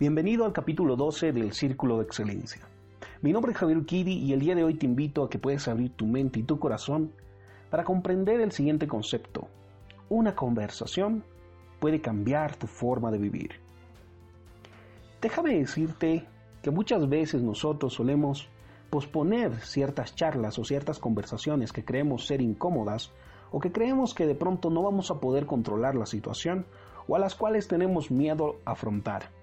Bienvenido al capítulo 12 del Círculo de Excelencia. Mi nombre es Javier Kiri y el día de hoy te invito a que puedas abrir tu mente y tu corazón para comprender el siguiente concepto. Una conversación puede cambiar tu forma de vivir. Déjame decirte que muchas veces nosotros solemos posponer ciertas charlas o ciertas conversaciones que creemos ser incómodas o que creemos que de pronto no vamos a poder controlar la situación o a las cuales tenemos miedo afrontar.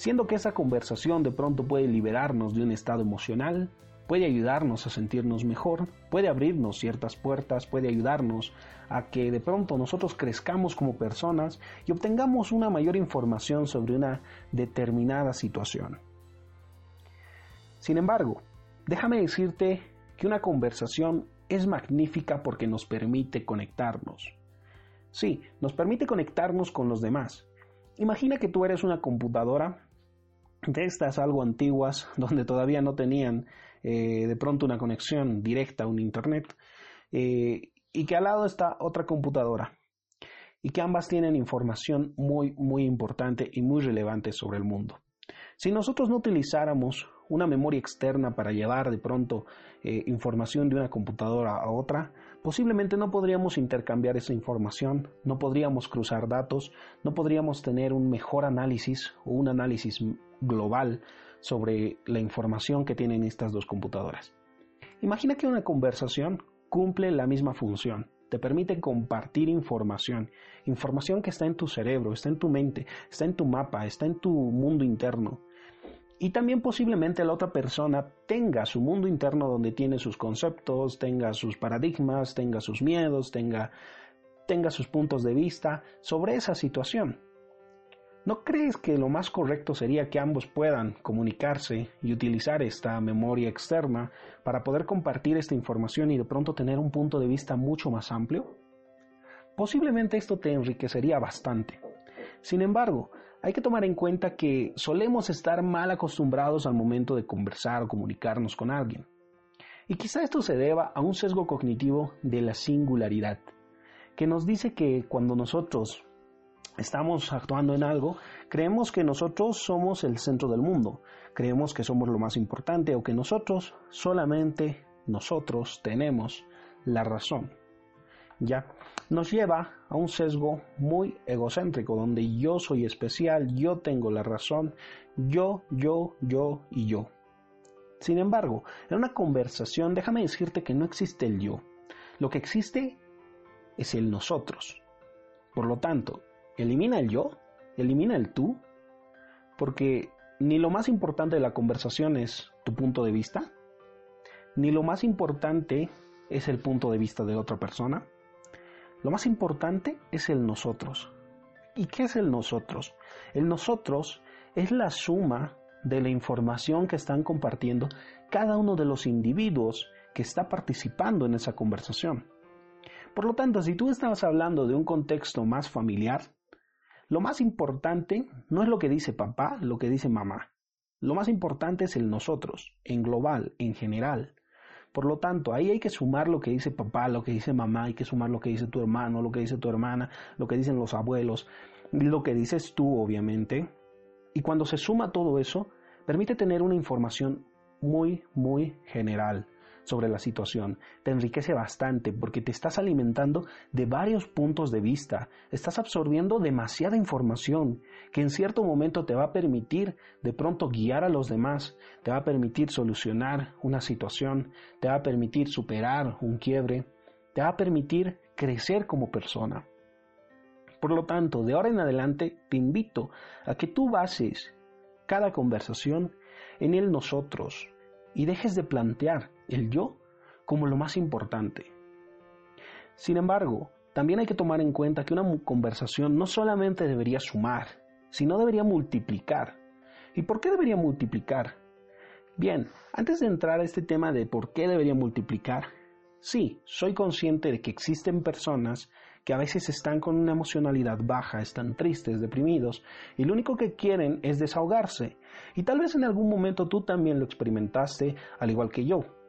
Siendo que esa conversación de pronto puede liberarnos de un estado emocional, puede ayudarnos a sentirnos mejor, puede abrirnos ciertas puertas, puede ayudarnos a que de pronto nosotros crezcamos como personas y obtengamos una mayor información sobre una determinada situación. Sin embargo, déjame decirte que una conversación es magnífica porque nos permite conectarnos. Sí, nos permite conectarnos con los demás. Imagina que tú eres una computadora de estas algo antiguas, donde todavía no tenían eh, de pronto una conexión directa a un internet, eh, y que al lado está otra computadora, y que ambas tienen información muy, muy importante y muy relevante sobre el mundo. Si nosotros no utilizáramos una memoria externa para llevar de pronto eh, información de una computadora a otra, posiblemente no podríamos intercambiar esa información, no podríamos cruzar datos, no podríamos tener un mejor análisis o un análisis global sobre la información que tienen estas dos computadoras. Imagina que una conversación cumple la misma función, te permite compartir información, información que está en tu cerebro, está en tu mente, está en tu mapa, está en tu mundo interno. Y también posiblemente la otra persona tenga su mundo interno donde tiene sus conceptos, tenga sus paradigmas, tenga sus miedos, tenga, tenga sus puntos de vista sobre esa situación. ¿No crees que lo más correcto sería que ambos puedan comunicarse y utilizar esta memoria externa para poder compartir esta información y de pronto tener un punto de vista mucho más amplio? Posiblemente esto te enriquecería bastante. Sin embargo, hay que tomar en cuenta que solemos estar mal acostumbrados al momento de conversar o comunicarnos con alguien. Y quizá esto se deba a un sesgo cognitivo de la singularidad, que nos dice que cuando nosotros estamos actuando en algo, creemos que nosotros somos el centro del mundo, creemos que somos lo más importante o que nosotros, solamente nosotros tenemos la razón. Ya nos lleva a un sesgo muy egocéntrico donde yo soy especial, yo tengo la razón, yo, yo, yo y yo. Sin embargo, en una conversación déjame decirte que no existe el yo. Lo que existe es el nosotros. Por lo tanto, elimina el yo, elimina el tú, porque ni lo más importante de la conversación es tu punto de vista, ni lo más importante es el punto de vista de otra persona. Lo más importante es el nosotros. ¿Y qué es el nosotros? El nosotros es la suma de la información que están compartiendo cada uno de los individuos que está participando en esa conversación. Por lo tanto, si tú estabas hablando de un contexto más familiar, lo más importante no es lo que dice papá, lo que dice mamá. Lo más importante es el nosotros, en global, en general. Por lo tanto, ahí hay que sumar lo que dice papá, lo que dice mamá, hay que sumar lo que dice tu hermano, lo que dice tu hermana, lo que dicen los abuelos, lo que dices tú, obviamente. Y cuando se suma todo eso, permite tener una información muy, muy general sobre la situación. Te enriquece bastante porque te estás alimentando de varios puntos de vista, estás absorbiendo demasiada información que en cierto momento te va a permitir de pronto guiar a los demás, te va a permitir solucionar una situación, te va a permitir superar un quiebre, te va a permitir crecer como persona. Por lo tanto, de ahora en adelante te invito a que tú bases cada conversación en el nosotros, y dejes de plantear el yo como lo más importante. Sin embargo, también hay que tomar en cuenta que una conversación no solamente debería sumar, sino debería multiplicar. ¿Y por qué debería multiplicar? Bien, antes de entrar a este tema de por qué debería multiplicar, sí, soy consciente de que existen personas que a veces están con una emocionalidad baja, están tristes, deprimidos, y lo único que quieren es desahogarse. Y tal vez en algún momento tú también lo experimentaste, al igual que yo.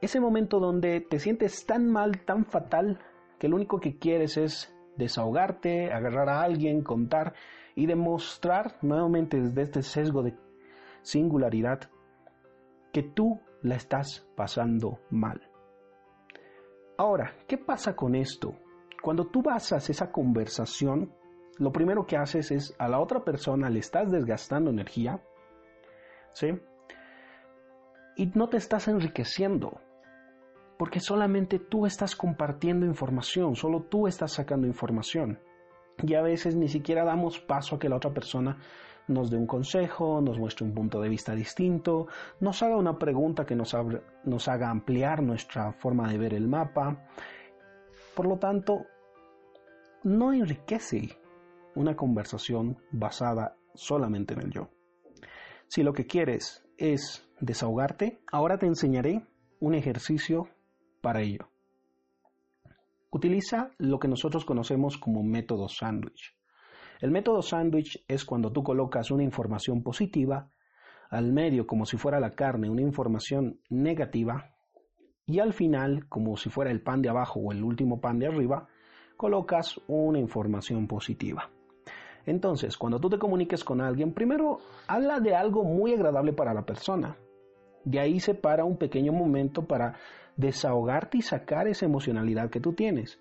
Ese momento donde te sientes tan mal, tan fatal, que lo único que quieres es desahogarte, agarrar a alguien, contar y demostrar nuevamente desde este sesgo de singularidad que tú la estás pasando mal. Ahora, ¿qué pasa con esto? Cuando tú basas esa conversación, lo primero que haces es a la otra persona le estás desgastando energía, ¿sí? Y no te estás enriqueciendo, porque solamente tú estás compartiendo información, solo tú estás sacando información. Y a veces ni siquiera damos paso a que la otra persona nos dé un consejo, nos muestre un punto de vista distinto, nos haga una pregunta que nos, haga ampliar nuestra forma de ver el mapa. Por lo tanto, no enriquece una conversación basada solamente en el yo. Si lo que quieres es desahogarte, ahora te enseñaré un ejercicio para ello. Utiliza lo que nosotros conocemos como método sándwich. El método sándwich es cuando tú colocas una información positiva al medio como si fuera la carne, una información negativa y al final, como si fuera el pan de abajo o el último pan de arriba, colocas una información positiva. Entonces, cuando tú te comuniques con alguien, primero habla de algo muy agradable para la persona. De ahí se para un pequeño momento para desahogarte y sacar esa emocionalidad que tú tienes.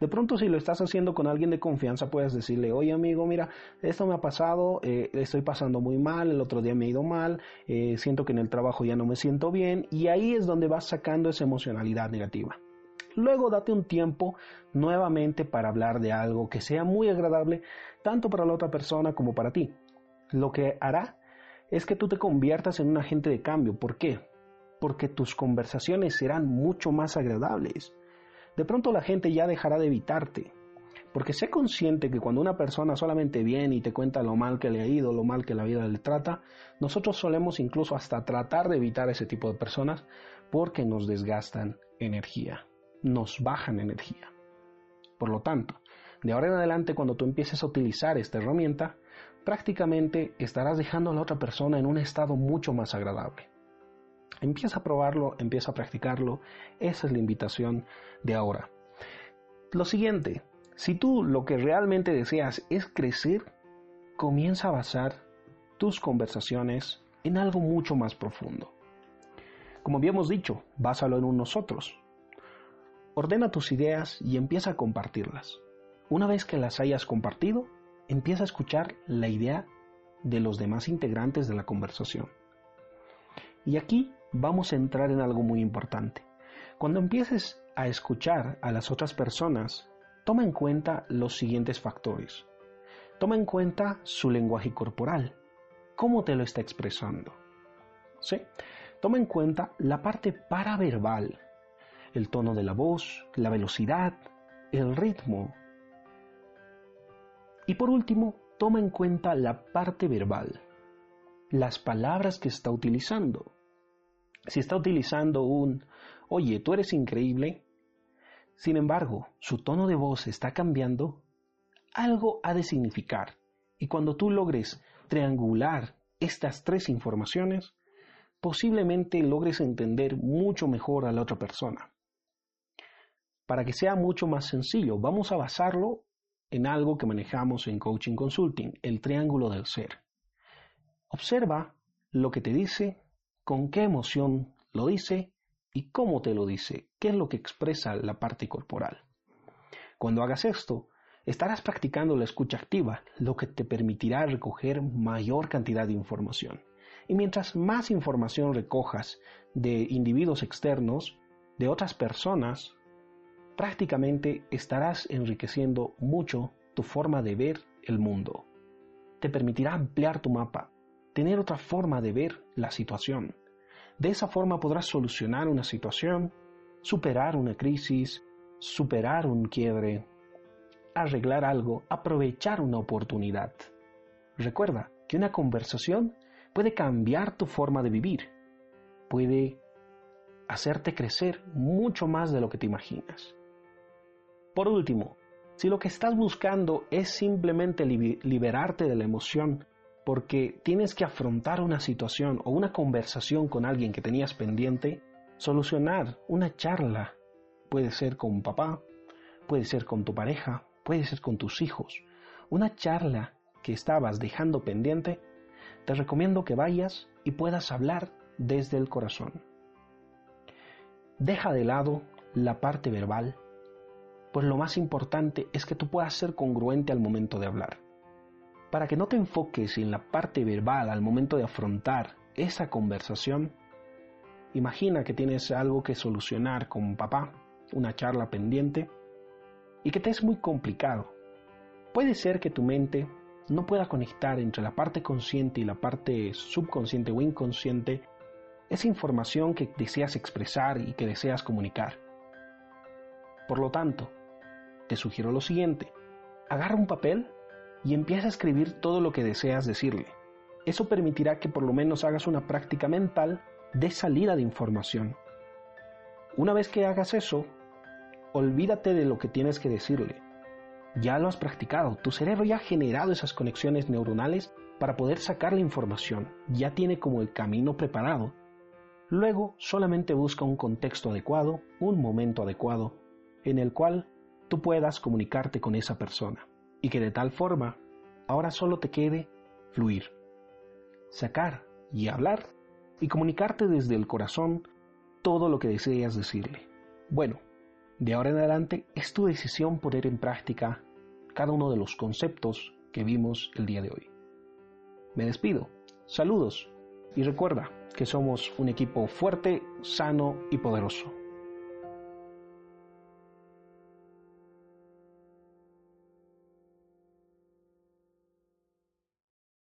De pronto si lo estás haciendo con alguien de confianza puedes decirle, oye amigo, mira, esto me ha pasado, eh, estoy pasando muy mal, el otro día me ha ido mal, eh, siento que en el trabajo ya no me siento bien y ahí es donde vas sacando esa emocionalidad negativa. Luego date un tiempo nuevamente para hablar de algo que sea muy agradable tanto para la otra persona como para ti. Lo que hará es que tú te conviertas en un agente de cambio. ¿Por qué? Porque tus conversaciones serán mucho más agradables de pronto la gente ya dejará de evitarte. Porque sé consciente que cuando una persona solamente viene y te cuenta lo mal que le ha ido, lo mal que la vida le trata, nosotros solemos incluso hasta tratar de evitar ese tipo de personas porque nos desgastan energía, nos bajan energía. Por lo tanto, de ahora en adelante cuando tú empieces a utilizar esta herramienta, prácticamente estarás dejando a la otra persona en un estado mucho más agradable. Empieza a probarlo, empieza a practicarlo. Esa es la invitación de ahora. Lo siguiente, si tú lo que realmente deseas es crecer, comienza a basar tus conversaciones en algo mucho más profundo. Como habíamos dicho, básalo en un nosotros. Ordena tus ideas y empieza a compartirlas. Una vez que las hayas compartido, empieza a escuchar la idea de los demás integrantes de la conversación. Y aquí vamos a entrar en algo muy importante. Cuando empieces a escuchar a las otras personas, toma en cuenta los siguientes factores. Toma en cuenta su lenguaje corporal, cómo te lo está expresando. ¿Sí? Toma en cuenta la parte paraverbal, el tono de la voz, la velocidad, el ritmo. Y por último, toma en cuenta la parte verbal, las palabras que está utilizando si está utilizando un, oye, tú eres increíble, sin embargo, su tono de voz está cambiando, algo ha de significar. Y cuando tú logres triangular estas tres informaciones, posiblemente logres entender mucho mejor a la otra persona. Para que sea mucho más sencillo, vamos a basarlo en algo que manejamos en Coaching Consulting, el triángulo del ser. Observa lo que te dice con qué emoción lo dice y cómo te lo dice, qué es lo que expresa la parte corporal. Cuando hagas esto, estarás practicando la escucha activa, lo que te permitirá recoger mayor cantidad de información. Y mientras más información recojas de individuos externos, de otras personas, prácticamente estarás enriqueciendo mucho tu forma de ver el mundo. Te permitirá ampliar tu mapa, tener otra forma de ver la situación. De esa forma podrás solucionar una situación, superar una crisis, superar un quiebre, arreglar algo, aprovechar una oportunidad. Recuerda que una conversación puede cambiar tu forma de vivir, puede hacerte crecer mucho más de lo que te imaginas. Por último, si lo que estás buscando es simplemente liberarte de la emoción porque tienes que afrontar una situación o una conversación con alguien que tenías pendiente, solucionar una charla. Puede ser con papá, puede ser con tu pareja, puede ser con tus hijos, una charla que estabas dejando pendiente, te recomiendo que vayas y puedas hablar desde el corazón. Deja de lado la parte verbal, pues lo más importante es que tú puedas ser congruente al momento de hablar. Para que no te enfoques en la parte verbal al momento de afrontar esa conversación, imagina que tienes algo que solucionar con papá, una charla pendiente, y que te es muy complicado. Puede ser que tu mente no pueda conectar entre la parte consciente y la parte subconsciente o inconsciente esa información que deseas expresar y que deseas comunicar. Por lo tanto, te sugiero lo siguiente. Agarra un papel y empieza a escribir todo lo que deseas decirle. Eso permitirá que por lo menos hagas una práctica mental de salida de información. Una vez que hagas eso, olvídate de lo que tienes que decirle. Ya lo has practicado, tu cerebro ya ha generado esas conexiones neuronales para poder sacar la información, ya tiene como el camino preparado. Luego solamente busca un contexto adecuado, un momento adecuado, en el cual tú puedas comunicarte con esa persona y que de tal forma ahora solo te quede fluir, sacar y hablar y comunicarte desde el corazón todo lo que deseas decirle. Bueno, de ahora en adelante es tu decisión poner en práctica cada uno de los conceptos que vimos el día de hoy. Me despido, saludos y recuerda que somos un equipo fuerte, sano y poderoso.